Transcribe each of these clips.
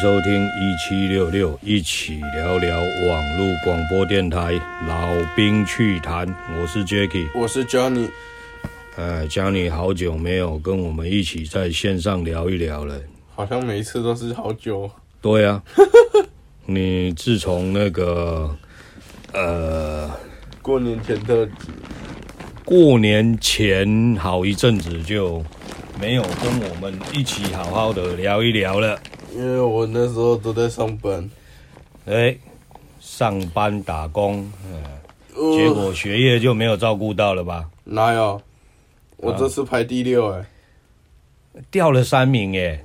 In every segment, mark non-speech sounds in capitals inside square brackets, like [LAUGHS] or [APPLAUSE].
收听一七六六，一起聊聊网络广播电台老兵趣谈。我是 Jacky，我是 Johnny。呃，Johnny 好久没有跟我们一起在线上聊一聊了。好像每一次都是好久。对啊，[LAUGHS] 你自从那个呃过年前的过年前好一阵子就没有跟我们一起好好的聊一聊了。因为我那时候都在上班，哎，上班打工，嗯，结果学业就没有照顾到了吧？哪有？我这次排第六哎，掉了三名哎！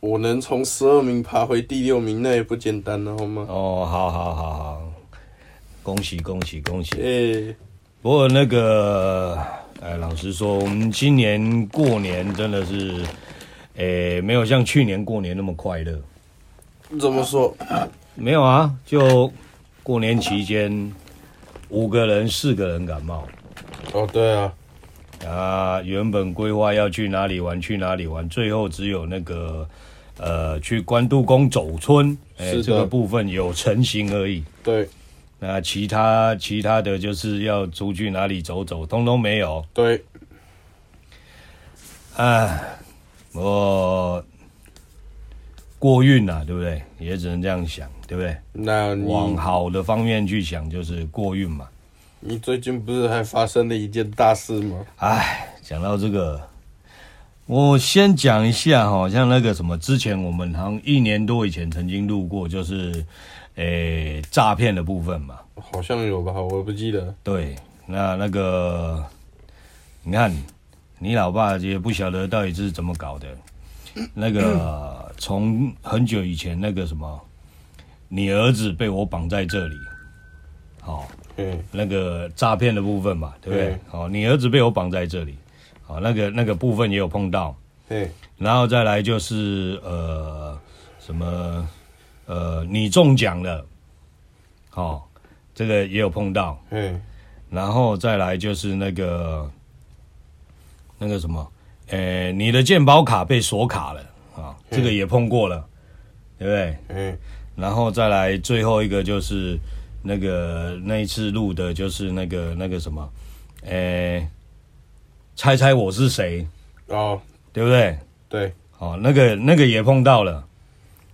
我能从十二名爬回第六名，那也不简单了，好吗？哦，好好好好，恭喜恭喜恭喜！哎，不过那个，哎，老实说，我们今年过年真的是。诶，没有像去年过年那么快乐。怎么说？没有啊，就过年期间，五个人四个人感冒。哦，对啊。啊，原本规划要去哪里玩去哪里玩，最后只有那个呃去关渡宫走村，哎，这个部分有成型而已。对。那其他其他的就是要出去哪里走走，通通没有。对。哎。我过运呐，对不对？也只能这样想，对不对？那往好的方面去想，就是过运嘛。你最近不是还发生了一件大事吗？哎，讲到这个，我先讲一下哈，像那个什么，之前我们好像一年多以前曾经录过，就是诶诈骗的部分嘛。好像有吧，我不记得。对，那那个你看。你老爸也不晓得到底是怎么搞的，那个 [COUGHS] 从很久以前那个什么，你儿子被我绑在这里，好，嗯，那个诈骗的部分嘛，对不对？好，你儿子被我绑在这里，好，那个那个部分也有碰到，对，然后再来就是呃什么呃你中奖了，好，这个也有碰到，嗯，然后再来就是那个。那个什么，呃、欸，你的健保卡被锁卡了啊，这个也碰过了，对不对？嗯。然后再来最后一个就是那个那一次录的就是那个那个什么，呃、欸，猜猜我是谁？哦，对不对？对。好，那个那个也碰到了，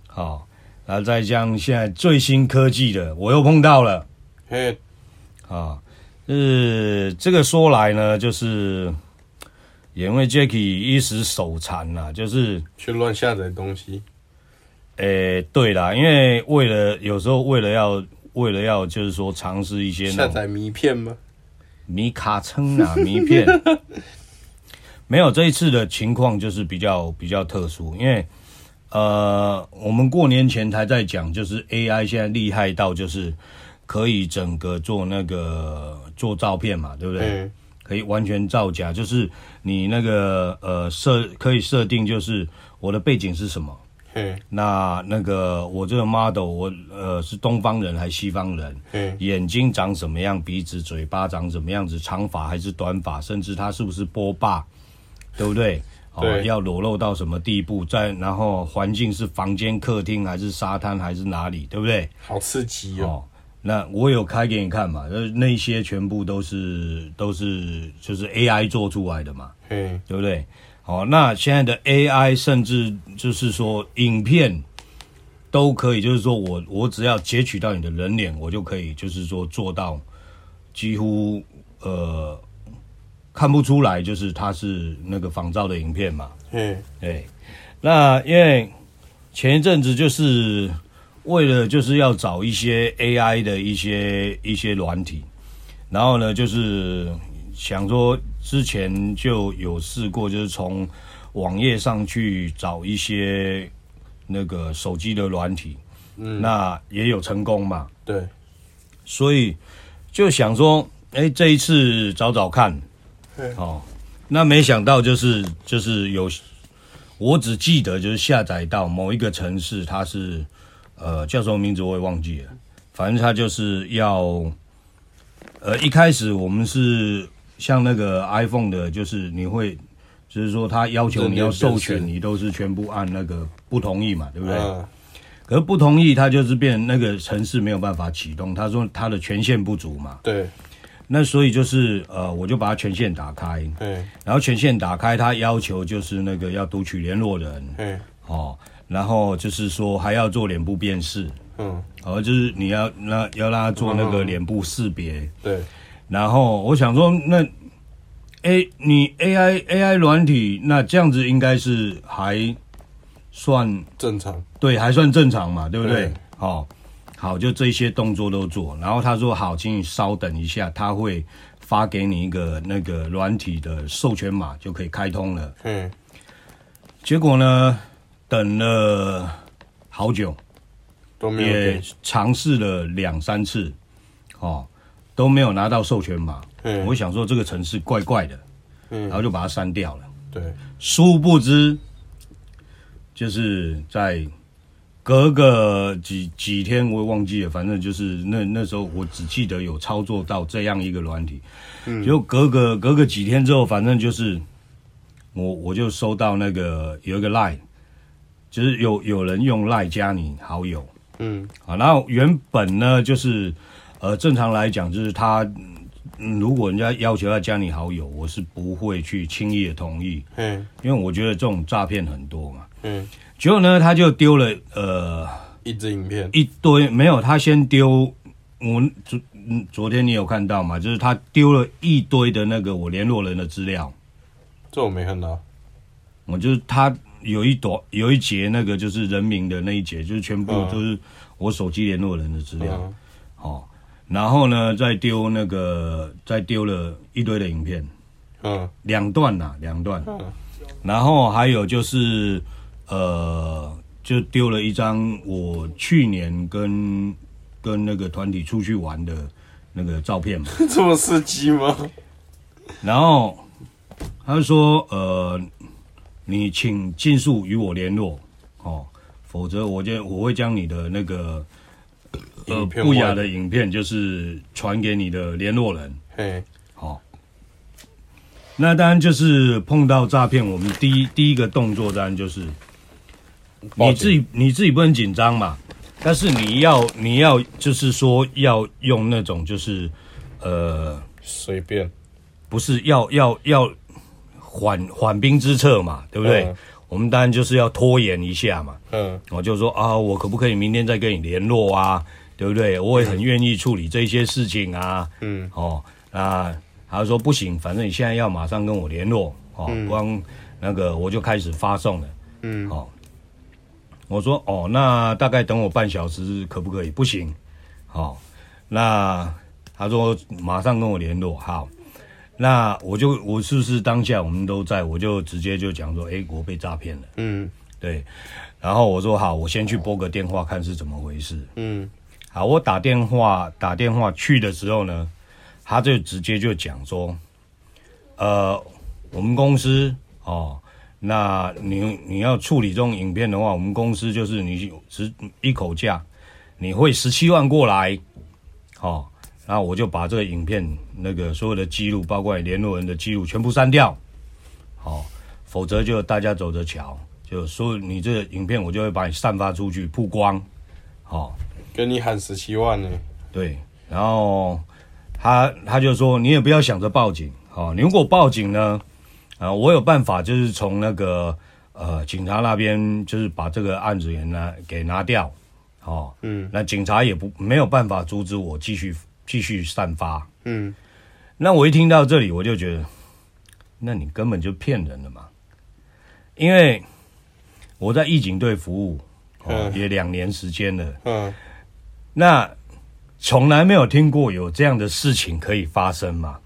好，然后再将现在最新科技的我又碰到了，嘿，啊，是这个说来呢，就是。也因为 Jacky 一时手残呐，就是去乱下载东西。诶、欸，对啦，因为为了有时候为了要为了要就是说尝试一些下载迷片吗？迷卡称啊，[LAUGHS] 迷片。没有这一次的情况就是比较比较特殊，因为呃，我们过年前才在讲，就是 AI 现在厉害到就是可以整个做那个做照片嘛，对不对？嗯可以完全造假，就是你那个呃设可以设定，就是我的背景是什么，嗯，那那个我这个 model 我呃是东方人还是西方人，嗯，眼睛长什么样，鼻子嘴巴长什么样子，长发还是短发，甚至他是不是波霸，对不对？对，哦，要裸露到什么地步？再然后环境是房间、客厅还是沙滩还是哪里，对不对？好刺激哦。哦那我有开给你看嘛？那那些全部都是都是就是 AI 做出来的嘛，嗯，对不对？好，那现在的 AI 甚至就是说影片都可以，就是说我我只要截取到你的人脸，我就可以就是说做到几乎呃看不出来，就是它是那个仿造的影片嘛，嗯，对。那因为前一阵子就是。为了就是要找一些 AI 的一些一些软体，然后呢，就是想说之前就有试过，就是从网页上去找一些那个手机的软体，嗯，那也有成功嘛，对，所以就想说，哎，这一次找找看，对，哦，那没想到就是就是有，我只记得就是下载到某一个城市，它是。呃，叫什么名字我也忘记了，反正他就是要，呃，一开始我们是像那个 iPhone 的，就是你会就是说他要求你要授权，你都是全部按那个不同意嘛，对不对？嗯。可是不同意，他就是变那个城市没有办法启动。他说他的权限不足嘛。对。那所以就是呃，我就把他权限打开。对。然后权限打开，他要求就是那个要读取联络人。对。哦，然后就是说还要做脸部辨识。嗯。哦，就是你要那要让他做那个脸部识别。对。然后我想说，那 A 你 AI AI 软体，那这样子应该是还。算正常，对，还算正常嘛，对不对？好、哦，好，就这些动作都做。然后他说：“好，请你稍等一下，他会发给你一个那个软体的授权码，就可以开通了。”嗯。结果呢，等了好久，都没有，也尝试了两三次，哦，都没有拿到授权码。嗯。我想说这个城市怪怪的，嗯，然后就把它删掉了。对。殊不知。就是在隔个几几天，我也忘记了，反正就是那那时候，我只记得有操作到这样一个软体。嗯，就隔个隔个几天之后，反正就是我我就收到那个有一个 line，就是有有人用 line 加你好友。嗯，啊，然后原本呢，就是呃，正常来讲，就是他。嗯，如果人家要求要加你好友，我是不会去轻易的同意。嗯，因为我觉得这种诈骗很多嘛。嗯，结果呢，他就丢了呃一支影片，一堆没有，他先丢我昨嗯昨天你有看到吗？就是他丢了一堆的那个我联络人的资料。这我没看到。我就是他有一朵有一节那个就是人名的那一节，就是全部都是我手机联络人的资料。嗯，哦。然后呢，再丢那个，再丢了一堆的影片，嗯，两段呐，两段，嗯，然后还有就是，呃，就丢了一张我去年跟跟那个团体出去玩的那个照片嘛，[LAUGHS] 这么刺激吗？然后他就说，呃，你请尽速与我联络，哦，否则我就我会将你的那个。呃，不雅的影片就是传给你的联络人。嘿，好，那当然就是碰到诈骗，我们第一第一个动作当然就是你自己你自己不能紧张嘛，但是你要你要就是说要用那种就是呃随便，不是要要要缓缓兵之策嘛，对不对？嗯、我们当然就是要拖延一下嘛。嗯，我就说啊，我可不可以明天再跟你联络啊？对不对？我也很愿意处理这些事情啊。嗯，哦，那他说不行，反正你现在要马上跟我联络哦，嗯、光那个我就开始发送了。嗯，哦，我说哦，那大概等我半小时可不可以？不行。好、哦，那他说马上跟我联络。好，那我就我是不是当下我们都在，我就直接就讲说，哎，我被诈骗了。嗯，对。然后我说好，我先去拨个电话看是怎么回事。嗯。好，我打电话打电话去的时候呢，他就直接就讲说，呃，我们公司哦，那你你要处理这种影片的话，我们公司就是你只一口价，你汇十七万过来，哦，然后我就把这个影片那个所有的记录，包括联络人的记录全部删掉，好，哦，否则就大家走着瞧，就说你这个影片我就会把你散发出去曝光，好，哦。跟你喊十七万呢？对，然后他他就说，你也不要想着报警，哦，你如果报警呢，啊，我有办法，就是从那个呃警察那边，就是把这个案子也拿给拿掉，哦，嗯，那警察也不没有办法阻止我继续继续散发，嗯，那我一听到这里，我就觉得，那你根本就骗人了嘛，因为我在义警队服务，哦，也两年时间了，嗯。那从来没有听过有这样的事情可以发生嘛？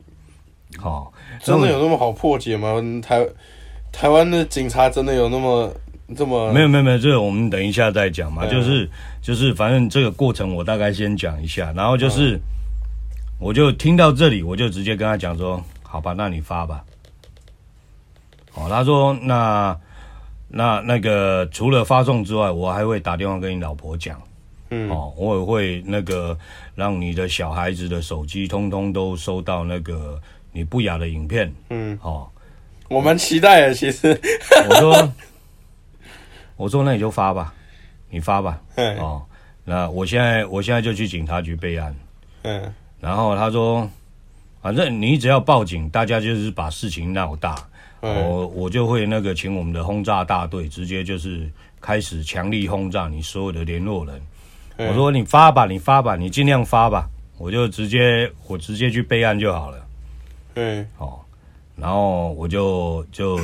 哦，真的有那么好破解吗？台台湾的警察真的有那么这么？没有没有没有，这个我们等一下再讲嘛。嗯、就是就是，反正这个过程我大概先讲一下，然后就是，嗯、我就听到这里，我就直接跟他讲说：“好吧，那你发吧。”哦，他说：“那那那个除了发送之外，我还会打电话跟你老婆讲。”嗯，哦，我也会那个让你的小孩子的手机通通都收到那个你不雅的影片。嗯，哦，我蛮期待的，其实。我说，[LAUGHS] 我说那你就发吧，你发吧。嗯。哦，那我现在我现在就去警察局备案。嗯。然后他说，反正你只要报警，大家就是把事情闹大，嗯、我我就会那个请我们的轰炸大队直接就是开始强力轰炸你所有的联络人。嗯、我说你发吧，你发吧，你尽量发吧，我就直接我直接去备案就好了。嗯。哦。然后我就就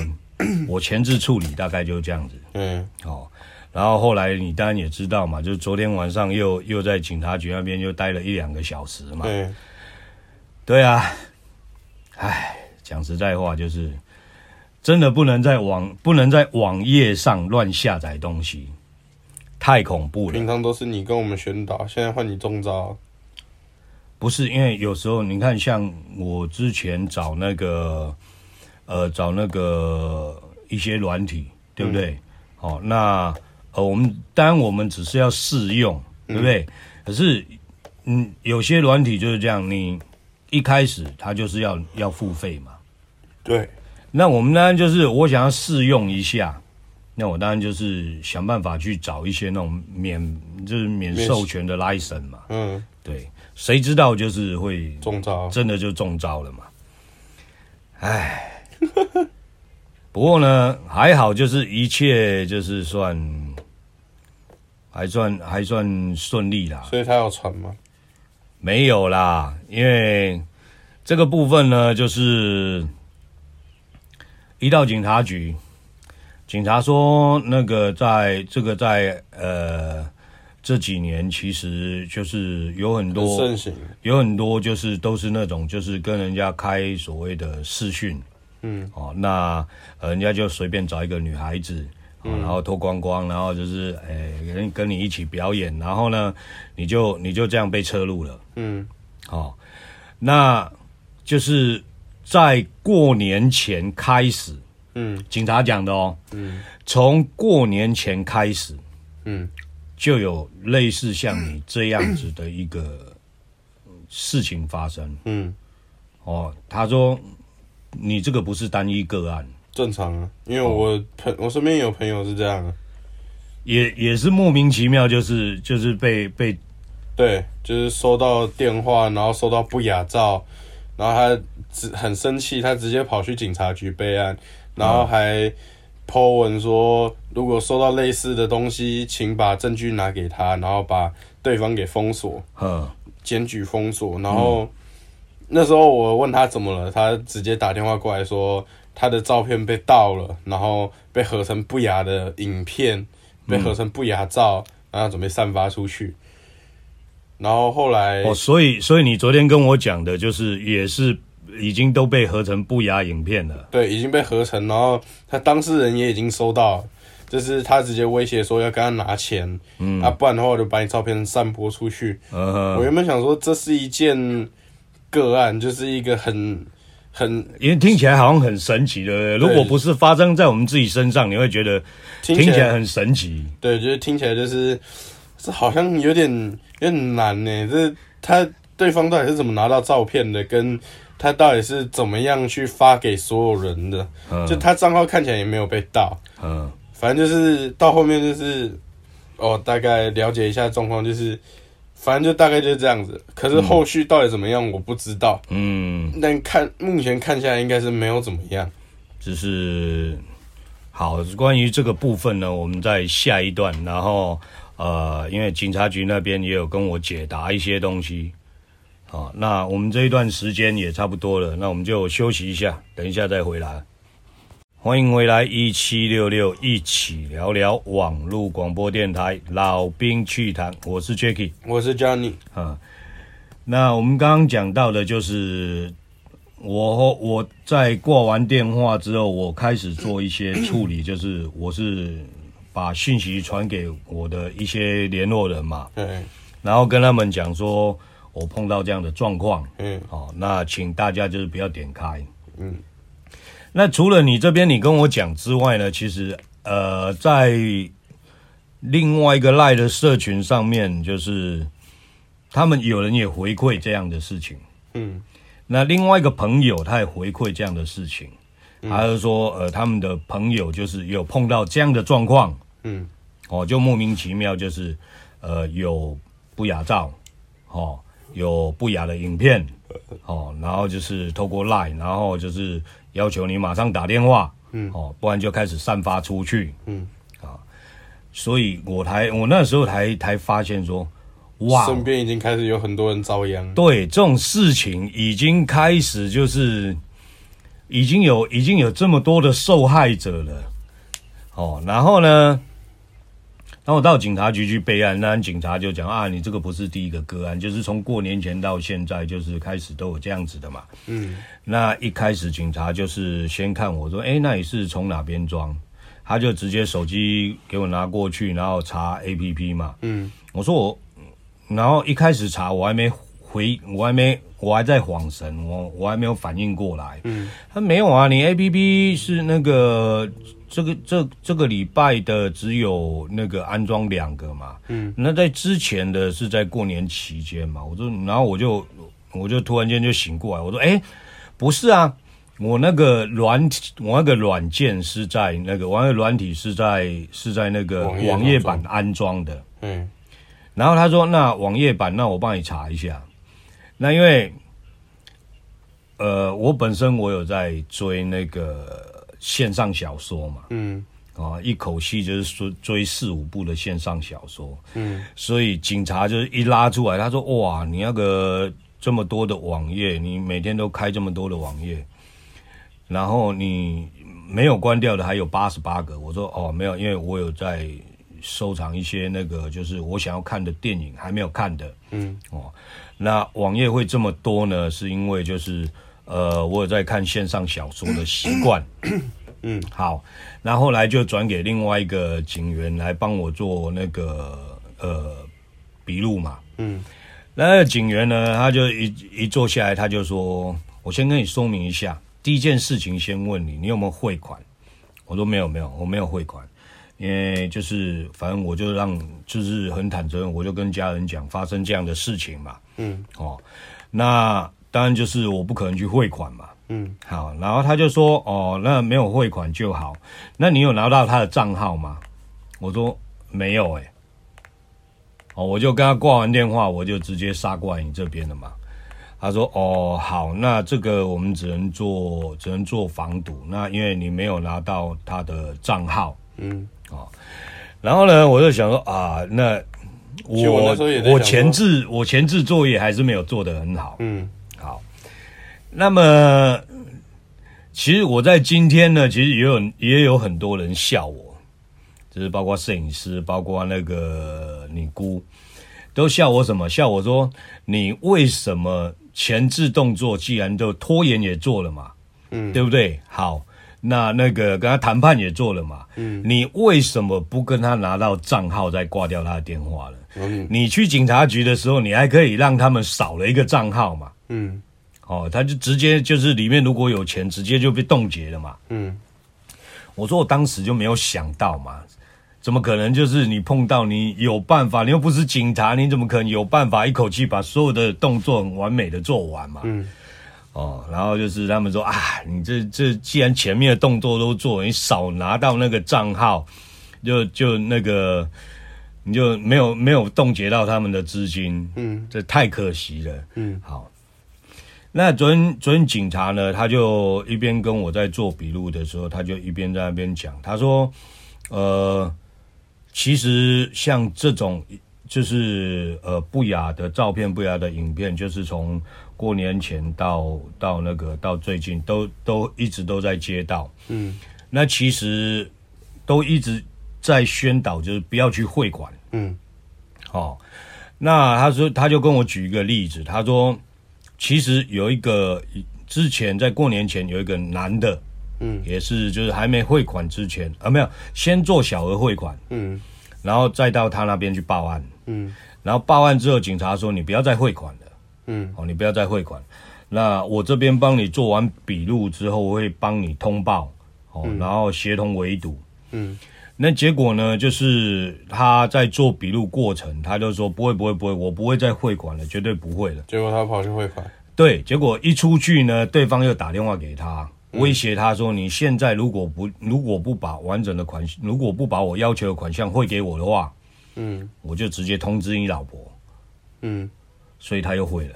我前置处理大概就这样子，嗯，哦，然后后来你当然也知道嘛，就是昨天晚上又又在警察局那边又待了一两个小时嘛，嗯，对啊，唉，讲实在话就是真的不能在网不能在网页上乱下载东西，太恐怖了。平常都是你跟我们宣导，现在换你中招。不是，因为有时候你看，像我之前找那个，呃，找那个一些软体，对不对？好、嗯哦，那呃，我们当然我们只是要试用，对不对？嗯、可是，嗯，有些软体就是这样，你一开始它就是要要付费嘛。对。那我们当然就是我想要试用一下，那我当然就是想办法去找一些那种免就是免授权的 license 嘛。嗯，对。谁知道就是会中招，真的就中招了嘛？唉，[LAUGHS] 不过呢，还好，就是一切就是算还算还算顺利啦。所以他要传吗？没有啦，因为这个部分呢，就是一到警察局，警察说那个在这个在呃。这几年其实就是有很多，很盛行，有很多就是都是那种就是跟人家开所谓的视讯，嗯，哦，那人家就随便找一个女孩子，哦、然后脱光光，然后就是诶跟跟你一起表演，然后呢，你就你就这样被车路了，嗯，哦，那就是在过年前开始，嗯，警察讲的哦，嗯，从过年前开始，嗯。就有类似像你这样子的一个事情发生。嗯，哦，他说你这个不是单一个案，正常啊，因为我朋、哦、我身边有朋友是这样，也也是莫名其妙，就是就是被被，对，就是收到电话，然后收到不雅照，然后他直很生气，他直接跑去警察局备案，然后还。嗯 po 文说，如果收到类似的东西，请把证据拿给他，然后把对方给封锁，嗯，检举封锁。然后、嗯、那时候我问他怎么了，他直接打电话过来说，他的照片被盗了，然后被合成不雅的影片，被合成不雅照，然后准备散发出去。然后后来，哦，所以所以你昨天跟我讲的就是也是。已经都被合成不雅影片了。对，已经被合成，然后他当事人也已经收到，就是他直接威胁说要跟他拿钱，嗯，啊，不然的话我就把你照片散播出去。嗯，我原本想说这是一件个案，就是一个很很，因为听起来好像很神奇的，如果不是发生在我们自己身上，你会觉得听起来很神奇。对，就是听起来就是这好像有点有点难呢。这他对方到底是怎么拿到照片的？跟他到底是怎么样去发给所有人的？嗯、就他账号看起来也没有被盗。嗯，反正就是到后面就是，哦，大概了解一下状况，就是反正就大概就是这样子。可是后续到底怎么样，我不知道。嗯，但看目前看下来，应该是没有怎么样。只是好，关于这个部分呢，我们在下一段，然后呃，因为警察局那边也有跟我解答一些东西。好，那我们这一段时间也差不多了，那我们就休息一下，等一下再回来。欢迎回来一七六六，一起聊聊网络广播电台老兵趣谈，我是 Jacky，我是 Johnny。啊，那我们刚刚讲到的就是我我在挂完电话之后，我开始做一些处理，就是我是把讯息传给我的一些联络人嘛，嗯，然后跟他们讲说。我碰到这样的状况，嗯，好，那请大家就是不要点开，嗯。那除了你这边你跟我讲之外呢，其实呃，在另外一个赖的社群上面，就是他们有人也回馈这样的事情，嗯。那另外一个朋友他也回馈这样的事情，还是说呃他们的朋友就是有碰到这样的状况，嗯，哦就莫名其妙就是呃有不雅照，哦有不雅的影片，[LAUGHS] 哦然后就是透过 Line，然后就是要求你马上打电话，嗯，哦不然就开始散发出去，嗯，啊，所以我才我那时候才才发现说。哇，身边已经开始有很多人遭殃。对，这种事情已经开始，就是已经有已经有这么多的受害者了。哦，然后呢，然后我到警察局去备案，那警察就讲啊，你这个不是第一个个案，就是从过年前到现在，就是开始都有这样子的嘛。嗯，那一开始警察就是先看我说，哎，那你是从哪边装？他就直接手机给我拿过去，然后查 APP 嘛。嗯，我说我。然后一开始查，我还没回，我还没，我还在恍神，我我还没有反应过来。嗯，他没有啊，你 APP 是那个这个这这个礼拜的只有那个安装两个嘛。嗯，那在之前的是在过年期间嘛。我说，然后我就我就突然间就醒过来，我说，哎，不是啊，我那个软体，我那个软件是在那个，我那个软体是在是在那个网页版安装的。嗯。然后他说：“那网页版，那我帮你查一下。那因为，呃，我本身我有在追那个线上小说嘛，嗯，啊，一口气就是说追四五部的线上小说，嗯，所以警察就是一拉出来，他说：哇，你那个这么多的网页，你每天都开这么多的网页，然后你没有关掉的还有八十八个。我说：哦，没有，因为我有在。”收藏一些那个就是我想要看的电影还没有看的，嗯哦，那网页会这么多呢？是因为就是呃，我有在看线上小说的习惯，嗯，好，那后来就转给另外一个警员来帮我做那个呃笔录嘛，嗯，那个警员呢，他就一一坐下来，他就说：“我先跟你说明一下，第一件事情先问你，你有没有汇款？”我说：“没有，没有，我没有汇款。”因为就是，反正我就让，就是很坦诚，我就跟家人讲发生这样的事情嘛。嗯，哦，那当然就是我不可能去汇款嘛。嗯，好，然后他就说，哦，那没有汇款就好。那你有拿到他的账号吗？我说没有，欸，哎。哦，我就跟他挂完电话，我就直接杀过来你这边了嘛。他说，哦，好，那这个我们只能做，只能做防堵。那因为你没有拿到他的账号，嗯。哦，然后呢，我就想说啊，那我我，我前置我前置作业还是没有做得很好。嗯，好。那么，其实我在今天呢，其实也有也有很多人笑我，就是包括摄影师，包括那个你姑，都笑我什么？笑我说你为什么前置动作既然都拖延也做了嘛？嗯，对不对？好。那那个跟他谈判也做了嘛，嗯，你为什么不跟他拿到账号再挂掉他的电话了？嗯，你去警察局的时候，你还可以让他们少了一个账号嘛，嗯，哦，他就直接就是里面如果有钱，直接就被冻结了嘛，嗯，我说我当时就没有想到嘛，怎么可能就是你碰到你有办法，你又不是警察，你怎么可能有办法一口气把所有的动作很完美的做完嘛，嗯。哦，然后就是他们说啊，你这这既然前面的动作都做，你少拿到那个账号，就就那个你就没有没有冻结到他们的资金，嗯，这太可惜了，嗯，好。那昨天昨天警察呢，他就一边跟我在做笔录的时候，他就一边在那边讲，他说，呃，其实像这种就是呃不雅的照片、不雅的影片，就是从。过年前到到那个到最近都都一直都在接到，嗯，那其实都一直在宣导，就是不要去汇款，嗯，哦，那他说他就跟我举一个例子，他说其实有一个之前在过年前有一个男的，嗯，也是就是还没汇款之前啊，没有先做小额汇款，嗯，然后再到他那边去报案，嗯，然后报案之后警察说你不要再汇款了。嗯，好，你不要再汇款。那我这边帮你做完笔录之后，我会帮你通报，哦，然后协同围堵。嗯，那结果呢，就是他在做笔录过程，他就说不会，不会，不会，我不会再汇款了，绝对不会了。结果他跑去汇款。对，结果一出去呢，对方又打电话给他，威胁他说：“你现在如果不如果不把完整的款，如果不把我要求的款项汇给我的话，嗯，我就直接通知你老婆。”嗯，所以他又汇了。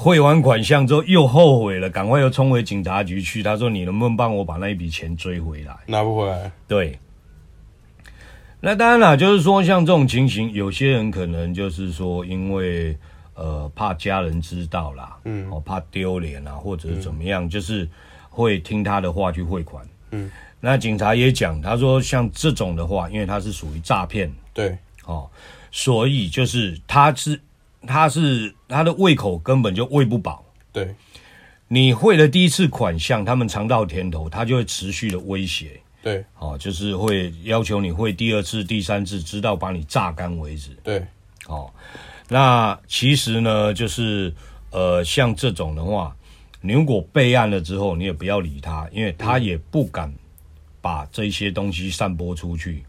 汇完款项之后又后悔了，赶快又冲回警察局去。他说：“你能不能帮我把那一笔钱追回来？”拿不回来。对。那当然了，就是说像这种情形，有些人可能就是说因为。呃，怕家人知道啦，嗯，哦，怕丢脸啊，或者是怎么样，嗯、就是会听他的话去汇款，嗯，那警察也讲，他说像这种的话，因为他是属于诈骗，对，哦，所以就是他是他是他的胃口根本就喂不饱，对，你汇了第一次款项，他们尝到甜头，他就会持续的威胁，对，哦，就是会要求你汇第二次、第三次，直到把你榨干为止，对，哦。那其实呢，就是呃，像这种的话，你如果备案了之后，你也不要理他，因为他也不敢把这些东西散播出去，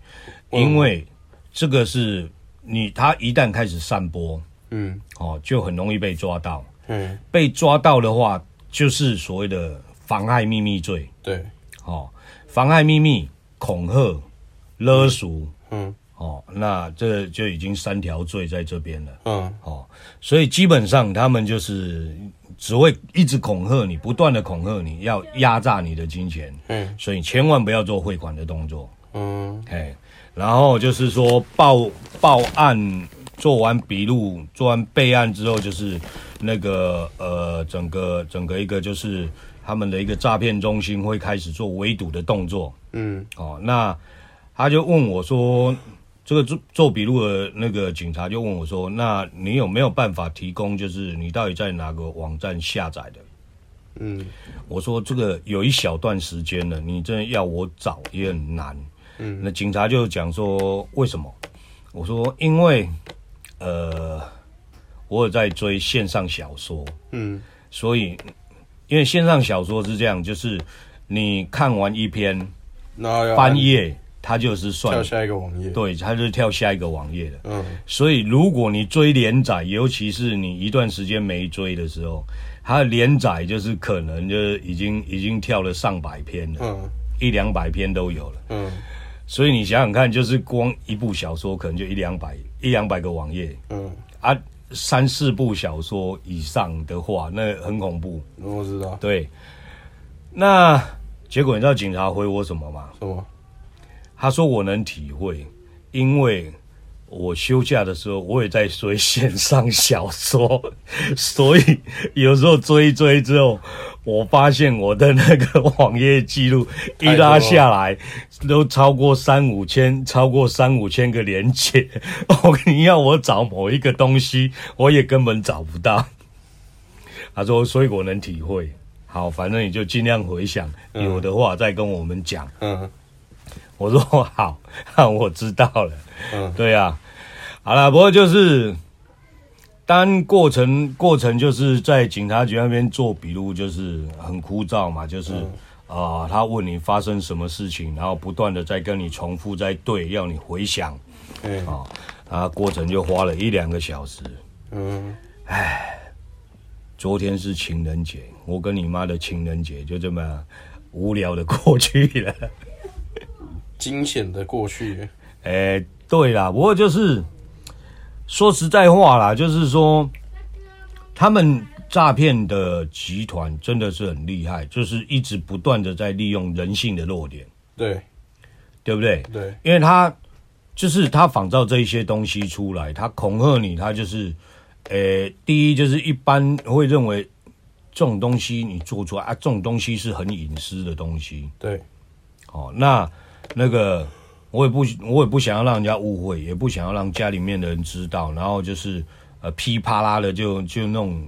嗯、因为这个是你他一旦开始散播，嗯，哦，就很容易被抓到，嗯，被抓到的话，就是所谓的妨害秘密罪，对，哦，妨害秘密、恐吓、勒索，嗯。嗯哦，那这就已经三条罪在这边了。嗯，哦，所以基本上他们就是只会一直恐吓你，不断的恐吓你，要压榨你的金钱。嗯，所以千万不要做汇款的动作。嗯，哎，然后就是说报报案，做完笔录，做完备案之后，就是那个呃，整个整个一个就是他们的一个诈骗中心会开始做围堵的动作。嗯，哦，那他就问我说。这个做做笔录的那个警察就问我说：“那你有没有办法提供？就是你到底在哪个网站下载的？”嗯，我说这个有一小段时间了，你真的要我找也很难。嗯，那警察就讲说：“为什么？”我说：“因为呃，我有在追线上小说。嗯，所以因为线上小说是这样，就是你看完一篇，翻页。”它就是算跳下一个网页，对，它就是跳下一个网页的。嗯，所以如果你追连载，尤其是你一段时间没追的时候，它的连载就是可能就是已经已经跳了上百篇了，嗯，一两百篇都有了。嗯，所以你想想看，就是光一部小说可能就一两百一两百个网页，嗯，啊，三四部小说以上的话，那很恐怖。我知道。对，那结果你知道警察回我什么吗？什么？他说：“我能体会，因为我休假的时候，我也在追线上小说，[LAUGHS] 所以有时候追一追之后，我发现我的那个网页记录一拉下来，都超过三五千，超过三五千个连接。[LAUGHS] 哦，你要我找某一个东西，我也根本找不到。[LAUGHS] ”他说：“所以我能体会。好，反正你就尽量回想，有的话再跟我们讲。”嗯。我说好，[LAUGHS] 我知道了。嗯，对呀、啊，好了，不过就是当过程过程就是在警察局那边做笔录，就是很枯燥嘛，就是啊、嗯呃，他问你发生什么事情，然后不断的在跟你重复在对，要你回想。嗯，啊、哦，啊，过程就花了一两个小时。嗯，唉，昨天是情人节，我跟你妈的情人节就这么无聊的过去了。惊险的过去，哎、欸，对啦，不过就是说实在话啦，就是说他们诈骗的集团真的是很厉害，就是一直不断的在利用人性的弱点，对，对不对？对，因为他就是他仿造这一些东西出来，他恐吓你，他就是，呃、欸，第一就是一般会认为这种东西你做出来啊，这种东西是很隐私的东西，对，哦，那。那个，我也不，我也不想要让人家误会，也不想要让家里面的人知道，然后就是呃噼啪啦的就就那种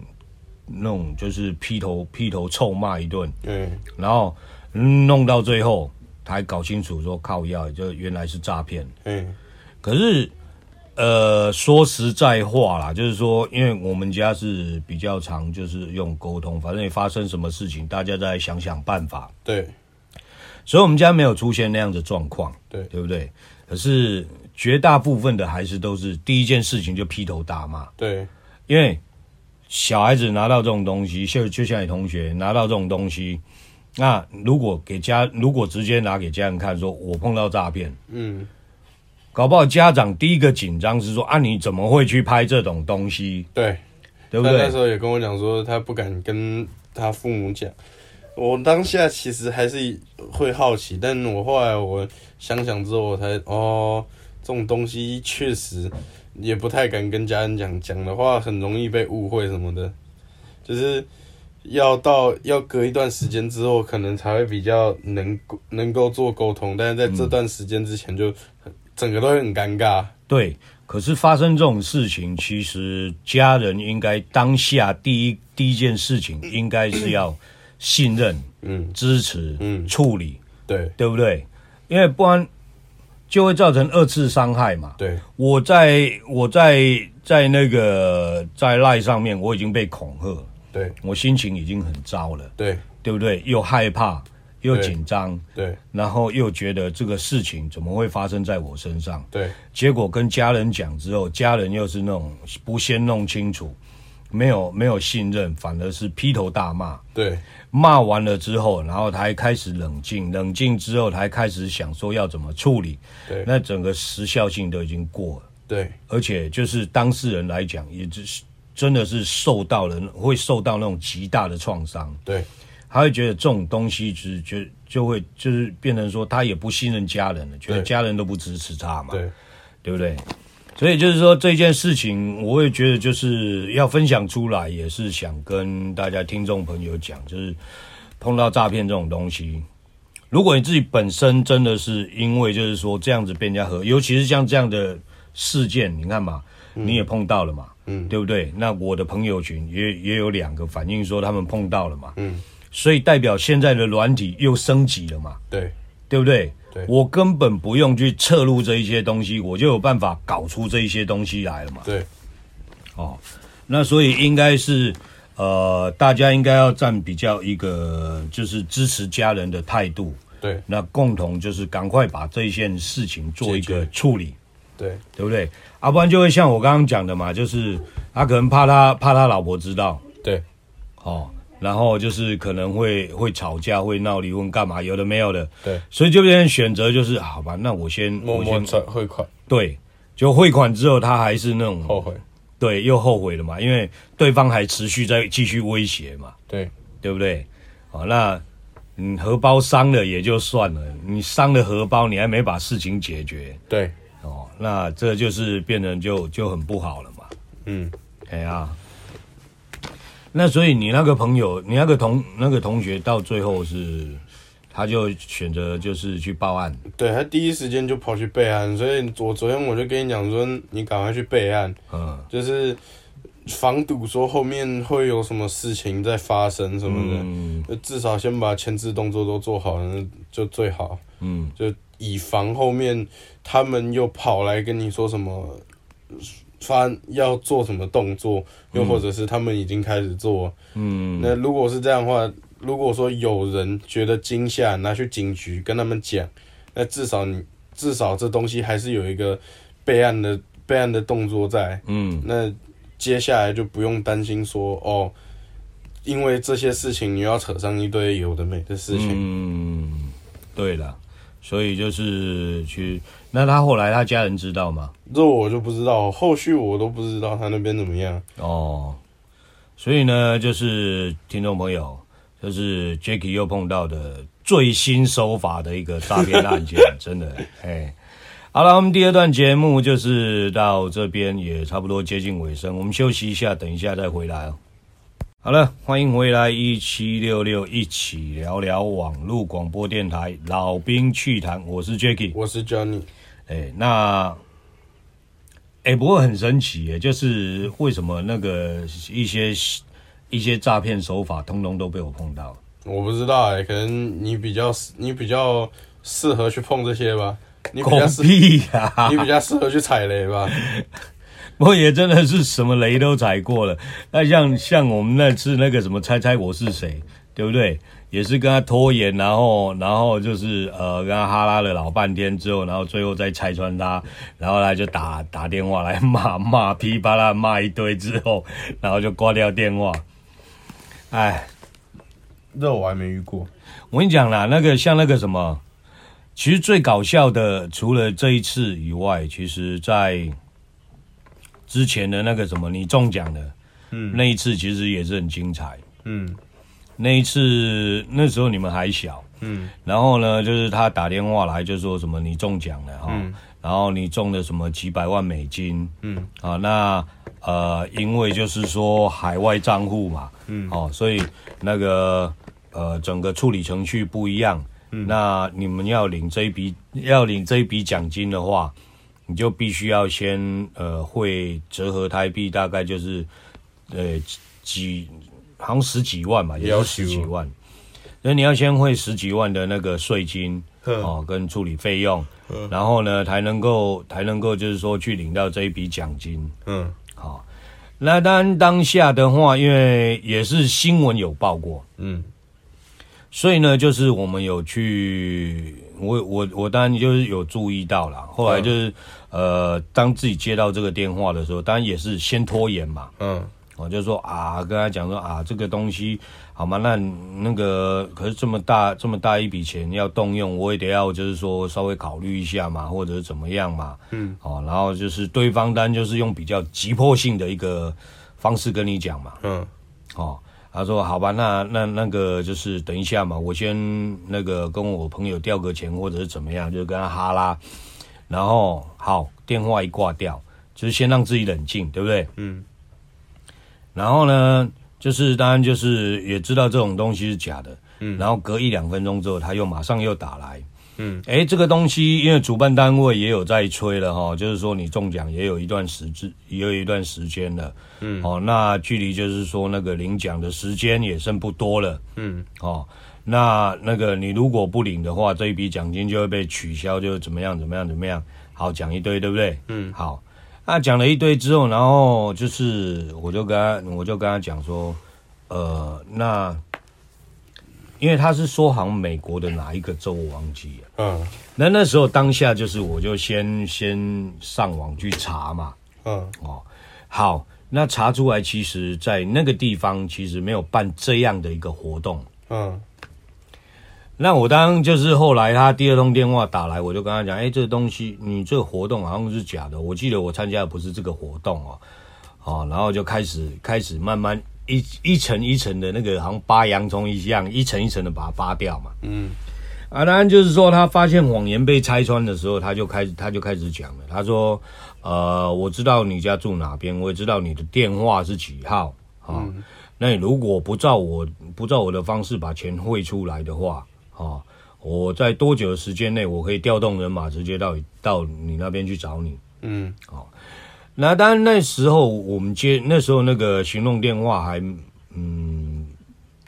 那种就是劈头劈头臭骂一顿，嗯，然后弄到最后他还搞清楚说靠药，就原来是诈骗，嗯，可是呃说实在话啦，就是说因为我们家是比较常就是用沟通，反正你发生什么事情，大家再想想办法，对。所以，我们家没有出现那样的状况，对对不对？可是绝大部分的孩子都是第一件事情就劈头大骂，对，因为小孩子拿到这种东西，就就像你同学拿到这种东西，那如果给家，如果直接拿给家人看，说我碰到诈骗，嗯，搞不好家长第一个紧张是说啊，你怎么会去拍这种东西？对，对不对？那时候也跟我讲说，他不敢跟他父母讲。我当下其实还是会好奇，但我后来我想想之后，我才哦，这种东西确实也不太敢跟家人讲，讲的话很容易被误会什么的，就是。要到要隔一段时间之后，可能才会比较能能够做沟通，但是在这段时间之前，就很整个都会很尴尬。对，可是发生这种事情，其实家人应该当下第一第一件事情，应该是要信任、嗯，支持、嗯，处理，对，对不对？因为不然就会造成二次伤害嘛。对，我在我在在那个在赖上面，我已经被恐吓。对，我心情已经很糟了，对，对不对？又害怕，又紧张，对，然后又觉得这个事情怎么会发生在我身上？对，结果跟家人讲之后，家人又是那种不先弄清楚，没有没有信任，反而是劈头大骂。对，骂完了之后，然后他还开始冷静，冷静之后，他还开始想说要怎么处理。对，那整个时效性都已经过了。对，而且就是当事人来讲，也只是。真的是受到了，会受到那种极大的创伤。对，他会觉得这种东西就是就就会就是变成说他也不信任家人了，觉得家人都不支持他嘛，对，对不对？所以就是说这件事情，我会觉得就是要分享出来，也是想跟大家听众朋友讲，就是碰到诈骗这种东西，如果你自己本身真的是因为就是说这样子被人家和，尤其是像这样的事件，你看嘛，你也碰到了嘛。嗯嗯，对不对？那我的朋友群也也有两个反映说他们碰到了嘛，嗯，所以代表现在的软体又升级了嘛，对，对不对？对，我根本不用去侧录这一些东西，我就有办法搞出这一些东西来了嘛，对，哦，那所以应该是呃，大家应该要站比较一个就是支持家人的态度，对，那共同就是赶快把这一件事情做一个处理。对，对不对？啊、不然就会像我刚刚讲的嘛，就是他可能怕他怕他老婆知道，对，哦，然后就是可能会会吵架，会闹离婚，干嘛？有的没有的，对，所以就变成选择就是好吧，那我先默默转汇款，对，就汇款之后他还是那种后悔，对，又后悔了嘛，因为对方还持续在继续威胁嘛，对，对不对？好，那你，荷包伤了也就算了，你伤了荷包，你还没把事情解决，对。哦，那这就是变成就就很不好了嘛。嗯，哎呀，那所以你那个朋友，你那个同那个同学到最后是，他就选择就是去报案。对，他第一时间就跑去备案，所以我昨天我就跟你讲说，你赶快去备案，嗯，就是防堵说后面会有什么事情在发生什么的，嗯，就至少先把前置动作都做好，了就最好，嗯，就。以防后面他们又跑来跟你说什么，发要做什么动作，又或者是他们已经开始做。嗯，那如果是这样的话，如果说有人觉得惊吓，拿去警局跟他们讲，那至少你至少这东西还是有一个备案的备案的动作在。嗯，那接下来就不用担心说哦，因为这些事情你要扯上一堆有的没的事情。嗯，对了。所以就是去，那他后来他家人知道吗？这我就不知道，后续我都不知道他那边怎么样。哦，所以呢，就是听众朋友，就是 Jacky 又碰到的最新手法的一个诈骗案件，真的，[LAUGHS] 哎，好了，我们第二段节目就是到这边也差不多接近尾声，我们休息一下，等一下再回来哦。好了，欢迎回来一七六六，一起聊聊网络广播电台老兵趣谈。我是 Jacky，我是 Johnny。哎，那哎、欸，不过很神奇耶，就是为什么那个一些一些诈骗手法，通通都被我碰到？我不知道哎，可能你比较你比较适合去碰这些吧？你比较！你比较适合去踩雷吧？[LAUGHS] 我也真的是什么雷都踩过了。那像像我们那次那个什么猜猜我是谁，对不对？也是跟他拖延，然后然后就是呃跟他哈拉了老半天之后，然后最后再拆穿他，然后他就打打电话来骂 [LAUGHS] 骂噼啪啦骂一堆之后，然后就挂掉电话。哎，这我还没遇过。我跟你讲啦，那个像那个什么，其实最搞笑的，除了这一次以外，其实在之前的那个什么，你中奖的，嗯，那一次其实也是很精彩，嗯，那一次那时候你们还小，嗯，然后呢，就是他打电话来就说什么你中奖了哈，嗯，然后你中了什么几百万美金，嗯，啊，那呃，因为就是说海外账户嘛，嗯，哦，所以那个。呃，整个处理程序不一样。嗯，那你们要领这一笔要领这一笔奖金的话，你就必须要先呃会折合台币，大概就是呃几好像十几万吧，也要十几万。那你要先汇十几万的那个税金哦，跟处理费用，然后呢才能够才能够就是说去领到这一笔奖金。嗯，好。那当然当下的话，因为也是新闻有报过，嗯。所以呢，就是我们有去，我我我当然就是有注意到了。后来就是，嗯、呃，当自己接到这个电话的时候，当然也是先拖延嘛。嗯，我就说啊，跟他讲说啊，这个东西好吗？那那个可是这么大这么大一笔钱要动用，我也得要就是说稍微考虑一下嘛，或者怎么样嘛。嗯，哦，然后就是对方单就是用比较急迫性的一个方式跟你讲嘛。嗯，哦。他说：“好吧，那那那个就是等一下嘛，我先那个跟我朋友调个钱，或者是怎么样，就跟他哈拉。然后好，电话一挂掉，就是先让自己冷静，对不对？嗯。然后呢，就是当然就是也知道这种东西是假的，嗯。然后隔一两分钟之后，他又马上又打来。”嗯，哎，这个东西因为主办单位也有在催了哈，就是说你中奖也有一段时间，也有一段时间了，嗯，哦，那距离就是说那个领奖的时间也剩不多了，嗯，哦，那那个你如果不领的话，这一笔奖金就会被取消，就怎么样怎么样怎么样，好，讲一堆，对不对？嗯，好，那讲了一堆之后，然后就是我就跟他，我就跟他讲说，呃，那。因为他是说好像美国的哪一个州我忘记了，嗯，那那时候当下就是我就先先上网去查嘛，嗯，哦，好，那查出来其实在那个地方其实没有办这样的一个活动，嗯，那我当就是后来他第二通电话打来，我就跟他讲，哎，这个东西你这个活动好像是假的，我记得我参加的不是这个活动哦，哦，然后就开始开始慢慢。一一层一层的那个，好像扒洋葱一样，一层一层的把它扒掉嘛。嗯，啊，当然就是说，他发现谎言被拆穿的时候，他就开始他就开始讲了。他说：“呃，我知道你家住哪边，我也知道你的电话是几号啊。嗯、那你如果不照我不照我的方式把钱汇出来的话，啊，我在多久的时间内，我可以调动人马直接到到你那边去找你。嗯，好。”那当然，那时候我们接那时候那个行动电话还，嗯，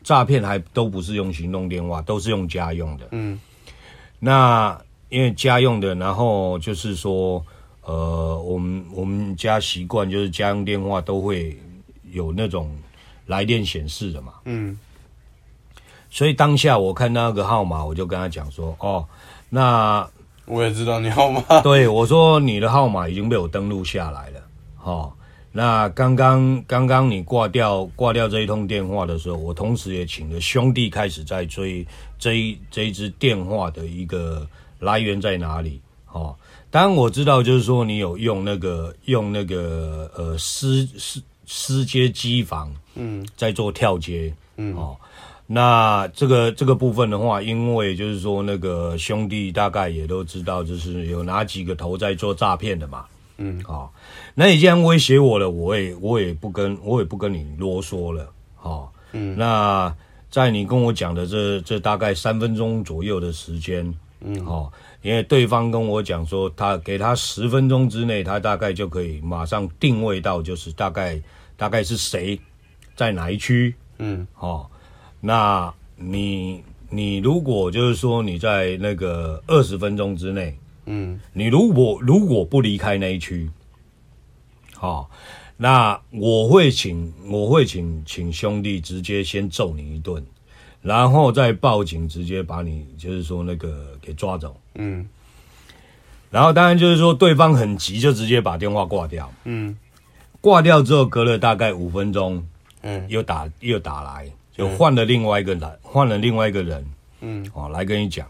诈骗还都不是用行动电话，都是用家用的。嗯，那因为家用的，然后就是说，呃，我们我们家习惯就是家用电话都会有那种来电显示的嘛。嗯，所以当下我看到那个号码，我就跟他讲说，哦，那。我也知道你号码，[LAUGHS] 对，我说你的号码已经被我登录下来了。哦，那刚刚刚刚你挂掉挂掉这一通电话的时候，我同时也请了兄弟开始在追这一这一支电话的一个来源在哪里。哦，当然我知道，就是说你有用那个用那个呃私私私接机房，嗯，在做跳接，嗯，哦。那这个这个部分的话，因为就是说那个兄弟大概也都知道，就是有哪几个头在做诈骗的嘛。嗯，好、哦，那你既然威胁我了，我也我也不跟我也不跟你啰嗦了。好、哦，嗯，那在你跟我讲的这这大概三分钟左右的时间，嗯，好、哦，因为对方跟我讲说，他给他十分钟之内，他大概就可以马上定位到，就是大概大概是谁在哪一区，嗯，好、哦。那你你如果就是说你在那个二十分钟之内，嗯，你如果如果不离开那一区，好，那我会请我会请请兄弟直接先揍你一顿，然后再报警，直接把你就是说那个给抓走，嗯，然后当然就是说对方很急，就直接把电话挂掉，嗯，挂掉之后隔了大概五分钟，嗯，又打又打来。就换了另外一个人，换了另外一个人，嗯，哦，来跟你讲，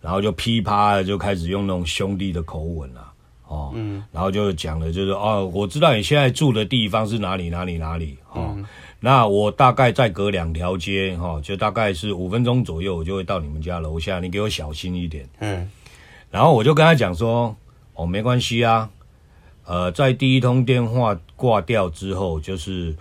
然后就噼啪的就开始用那种兄弟的口吻了，哦，嗯，然后就讲了，就是哦，我知道你现在住的地方是哪里哪里哪里，哦，嗯、那我大概再隔两条街，哈、哦，就大概是五分钟左右，我就会到你们家楼下，你给我小心一点，嗯，然后我就跟他讲说，哦，没关系啊，呃，在第一通电话挂掉之后，就是。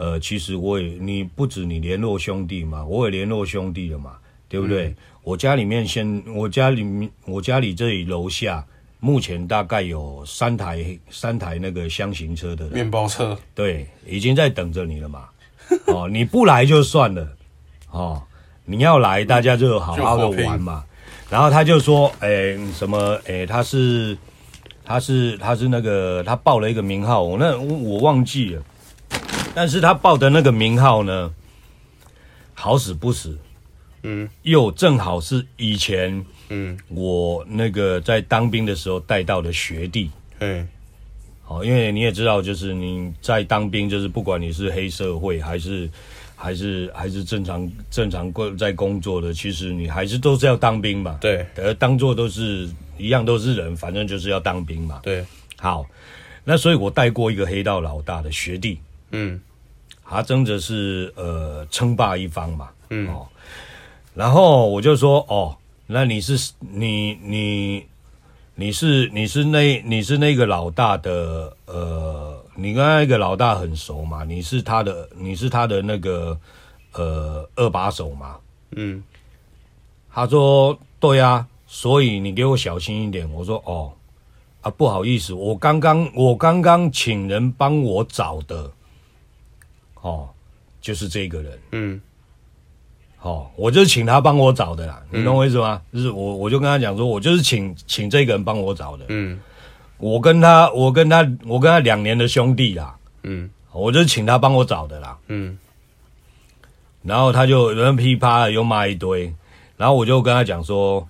呃，其实我也，你不止你联络兄弟嘛，我也联络兄弟了嘛，对不对？嗯、我家里面先，我家里面，我家里这里楼下目前大概有三台三台那个箱型车的面包车，对，已经在等着你了嘛。[LAUGHS] 哦，你不来就算了，哦，你要来，大家就好好的玩嘛。然后他就说，哎，什么，哎，他是，他是，他是那个，他报了一个名号，我那我，我忘记了。但是他报的那个名号呢，好死不死，嗯，又正好是以前，嗯，我那个在当兵的时候带到的学弟，嗯，好，因为你也知道，就是你在当兵，就是不管你是黑社会还是还是还是正常正常工在工作的，其实你还是都是要当兵嘛，对，而当做都是一样都是人，反正就是要当兵嘛，对，好，那所以我带过一个黑道老大的学弟。嗯，他争着是呃称霸一方嘛，嗯哦，然后我就说哦，那你是你你你是你是那你是那个老大的呃，你跟那个老大很熟嘛？你是他的你是他的那个呃二把手嘛？嗯，他说对呀，所以你给我小心一点。我说哦啊，不好意思，我刚刚我刚刚请人帮我找的。哦，就是这个人，嗯，好、哦，我就是请他帮我找的啦，你懂我意思吗？嗯、就是我，我就跟他讲说，我就是请请这个人帮我找的，嗯，我跟他，我跟他，我跟他两年的兄弟啦，嗯，我就是请他帮我找的啦，嗯，然后他就人噼啪又骂一堆，然后我就跟他讲说，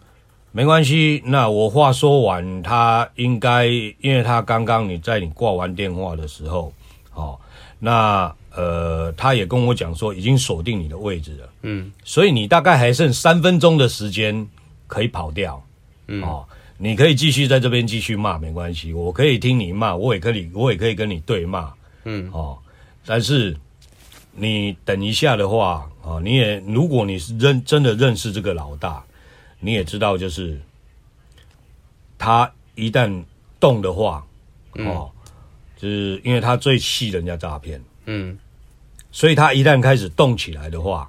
没关系，那我话说完，他应该，因为他刚刚你在你挂完电话的时候，哦，那。呃，他也跟我讲说，已经锁定你的位置了，嗯，所以你大概还剩三分钟的时间可以跑掉，嗯，哦，你可以继续在这边继续骂，没关系，我可以听你骂，我也可以，我也可以跟你对骂，嗯，哦，但是你等一下的话，啊、哦，你也如果你是认真的认识这个老大，你也知道，就是他一旦动的话，哦，嗯、就是因为他最气人家诈骗。嗯，所以他一旦开始动起来的话，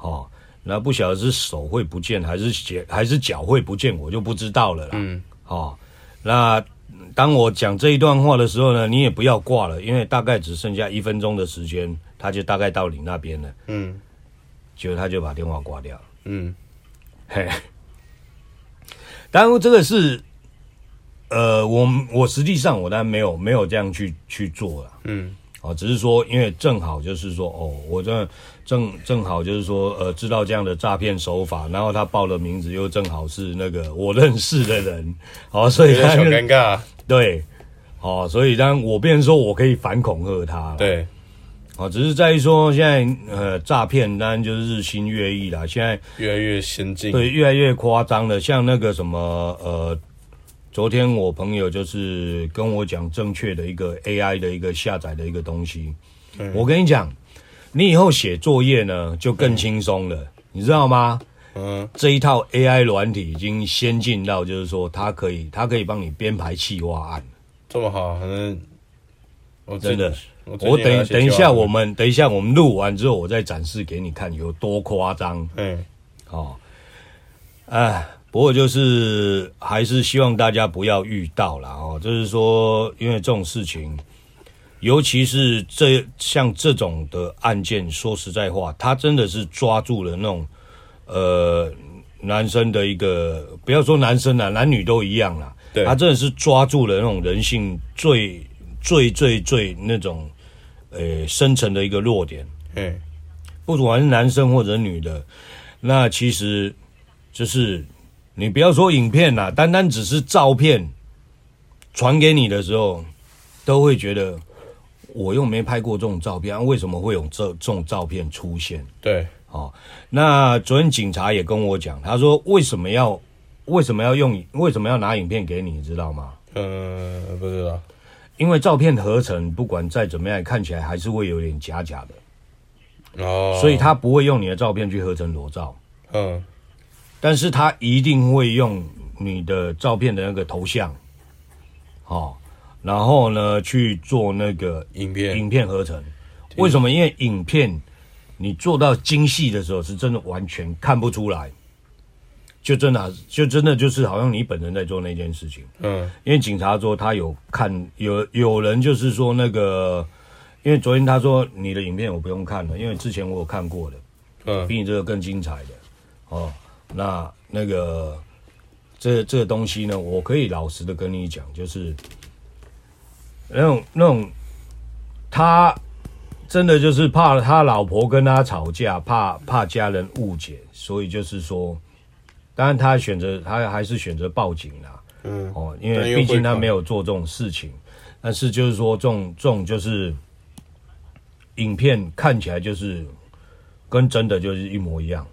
哦，那不晓得是手会不见还是脚还是脚会不见，我就不知道了啦。嗯，哦，那当我讲这一段话的时候呢，你也不要挂了，因为大概只剩下一分钟的时间，他就大概到你那边了。嗯，结果他就把电话挂掉了。嗯，嘿，当然这个是，呃，我我实际上我当然没有没有这样去去做了。嗯。哦，只是说，因为正好就是说，哦，我这正正好就是说，呃，知道这样的诈骗手法，然后他报的名字又正好是那个我认识的人，哦，所以他很尴尬，对，哦，所以当我变成说我可以反恐吓他，对，哦，只是在于说现在呃诈骗当然就是日新月异啦，现在越来越先进，对，越来越夸张了，像那个什么呃。昨天我朋友就是跟我讲正确的一个 AI 的一个下载的一个东西，嗯、我跟你讲，你以后写作业呢就更轻松了，嗯、你知道吗？嗯，这一套 AI 软体已经先进到就是说它可以它可以帮你编排企划案，这么好，反正我真的，我，我等等一下我们等一下我们录完之后我再展示给你看有多夸张，嗯，哦，哎。不过就是还是希望大家不要遇到了哦，就是说，因为这种事情，尤其是这像这种的案件，说实在话，他真的是抓住了那种呃男生的一个，不要说男生了，男女都一样啦，对，他真的是抓住了那种人性最最最最那种呃深层的一个弱点，嗯，不管是男生或者女的，那其实就是。你不要说影片啦，单单只是照片传给你的时候，都会觉得我又没拍过这种照片，啊、为什么会有这这种照片出现？对，哦，那昨天警察也跟我讲，他说为什么要为什么要用为什么要拿影片给你，你知道吗？呃，不知道，因为照片合成不管再怎么样，看起来还是会有点假假的。哦，所以他不会用你的照片去合成裸照，嗯，但是他一定会用你的照片的那个头像，哦，然后呢去做那个影片影片合成。为什么？因为影片你做到精细的时候，是真的完全看不出来，就真的就真的就是好像你本人在做那件事情。嗯，因为警察说他有看，有有人就是说那个，因为昨天他说你的影片我不用看了，因为之前我有看过的，嗯，比你这个更精彩的。哦，那那个这这个东西呢，我可以老实的跟你讲，就是那种那种他。真的就是怕他老婆跟他吵架，怕怕家人误解，所以就是说，当然他选择他还是选择报警啦。嗯，哦，因为毕竟他没有做这种事情，但是就是说这种这种就是影片看起来就是跟真的就是一模一样，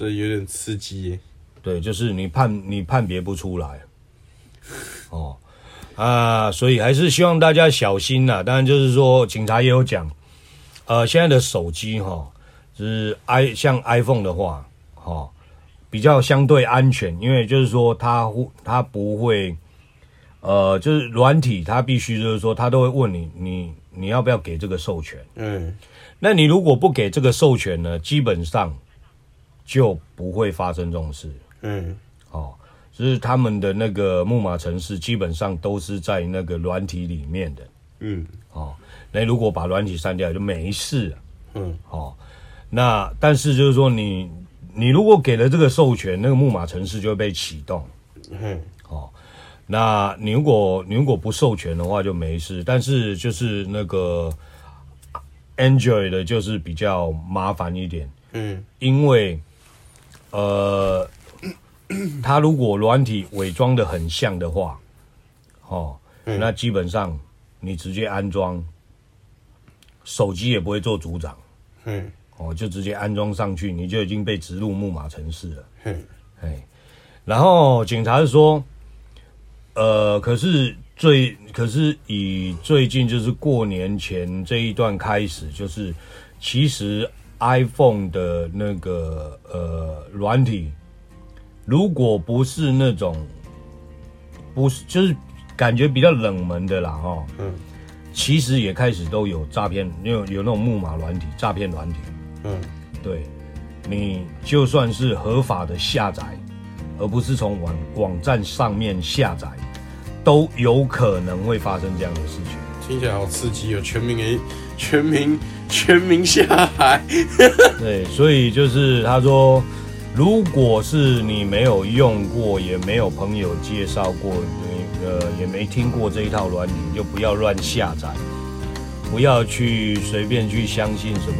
这有点刺激耶。对，就是你判你判别不出来，[LAUGHS] 哦。啊，所以还是希望大家小心呐。当然，就是说警察也有讲，呃，现在的手机哈，就是 i 像 iPhone 的话，哈，比较相对安全，因为就是说它它不会，呃，就是软体它必须就是说它都会问你，你你要不要给这个授权？嗯，那你如果不给这个授权呢，基本上就不会发生这种事。嗯，哦。就是他们的那个木马城市，基本上都是在那个软体里面的。嗯，哦，那如果把软体删掉就没事了。嗯，哦，那但是就是说你你如果给了这个授权，那个木马城市就会被启动。嗯，哦，那你如果你如果不授权的话就没事，但是就是那个 Android 的就是比较麻烦一点。嗯，因为呃。他如果软体伪装的很像的话，哦，嗯、那基本上你直接安装，手机也不会做组长，嗯，哦，就直接安装上去，你就已经被植入木马城市了，嗯，哎，然后警察是说，呃，可是最可是以最近就是过年前这一段开始，就是其实 iPhone 的那个呃软体。如果不是那种，不是就是感觉比较冷门的啦，哈，嗯，其实也开始都有诈骗，有有那种木马软体诈骗软体，嗯，对，你就算是合法的下载，而不是从网网站上面下载，都有可能会发生这样的事情。听起来好刺激哦！全民 A，全民全民下海，[LAUGHS] 对，所以就是他说。如果是你没有用过，也没有朋友介绍过，你呃也没听过这一套软体，你就不要乱下载，不要去随便去相信什么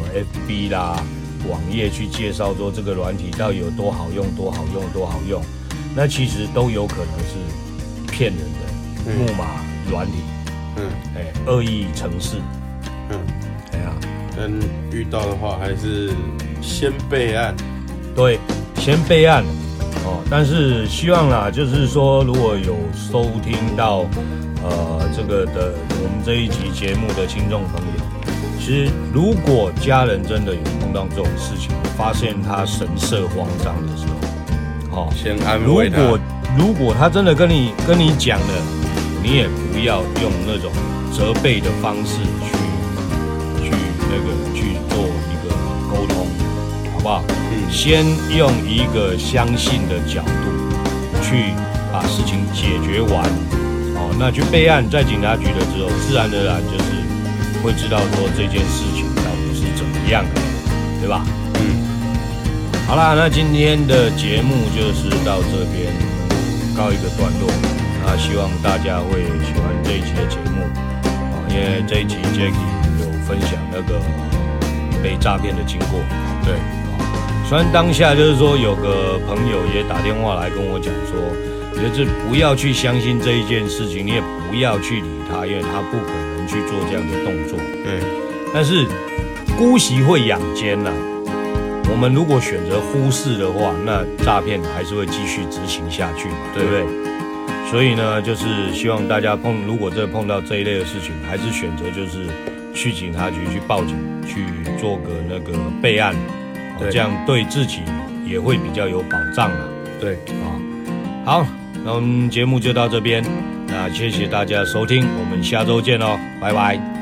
FB 啦、网页去介绍说这个软体到底有多好用、多好用、多好用，那其实都有可能是骗人的木马软体，嗯，哎，恶意程式，嗯，哎遇到的话还是先备案。对，先备案哦。但是希望啦，就是说，如果有收听到呃这个的我们这一集节目的听众朋友，其实如果家人真的有碰到这种事情，发现他神色慌张的时候，好、哦，先安慰他。如果如果他真的跟你跟你讲了，你也不要用那种责备的方式去去那个去做一个沟通，好不好？嗯先用一个相信的角度去把事情解决完，哦，那去备案，在警察局的时候，自然而然就是会知道说这件事情到底是怎么样的，对吧？嗯。好啦，那今天的节目就是到这边告一个段落。那希望大家会喜欢这一期的节目啊，因为这一期 Jacky 有分享那个被诈骗的经过，对。虽然当下就是说，有个朋友也打电话来跟我讲说，就是不要去相信这一件事情，你也不要去理他，因为他不可能去做这样的动作。对，但是姑息会养奸呐，我们如果选择忽视的话，那诈骗还是会继续执行下去嘛，对不对？所以呢，就是希望大家碰，如果这碰到这一类的事情，还是选择就是去警察局去报警，去做个那个备案，这样对自己也会比较有保障啊。对啊，好，那我们节目就到这边，那谢谢大家收听，我们下周见喽，拜拜。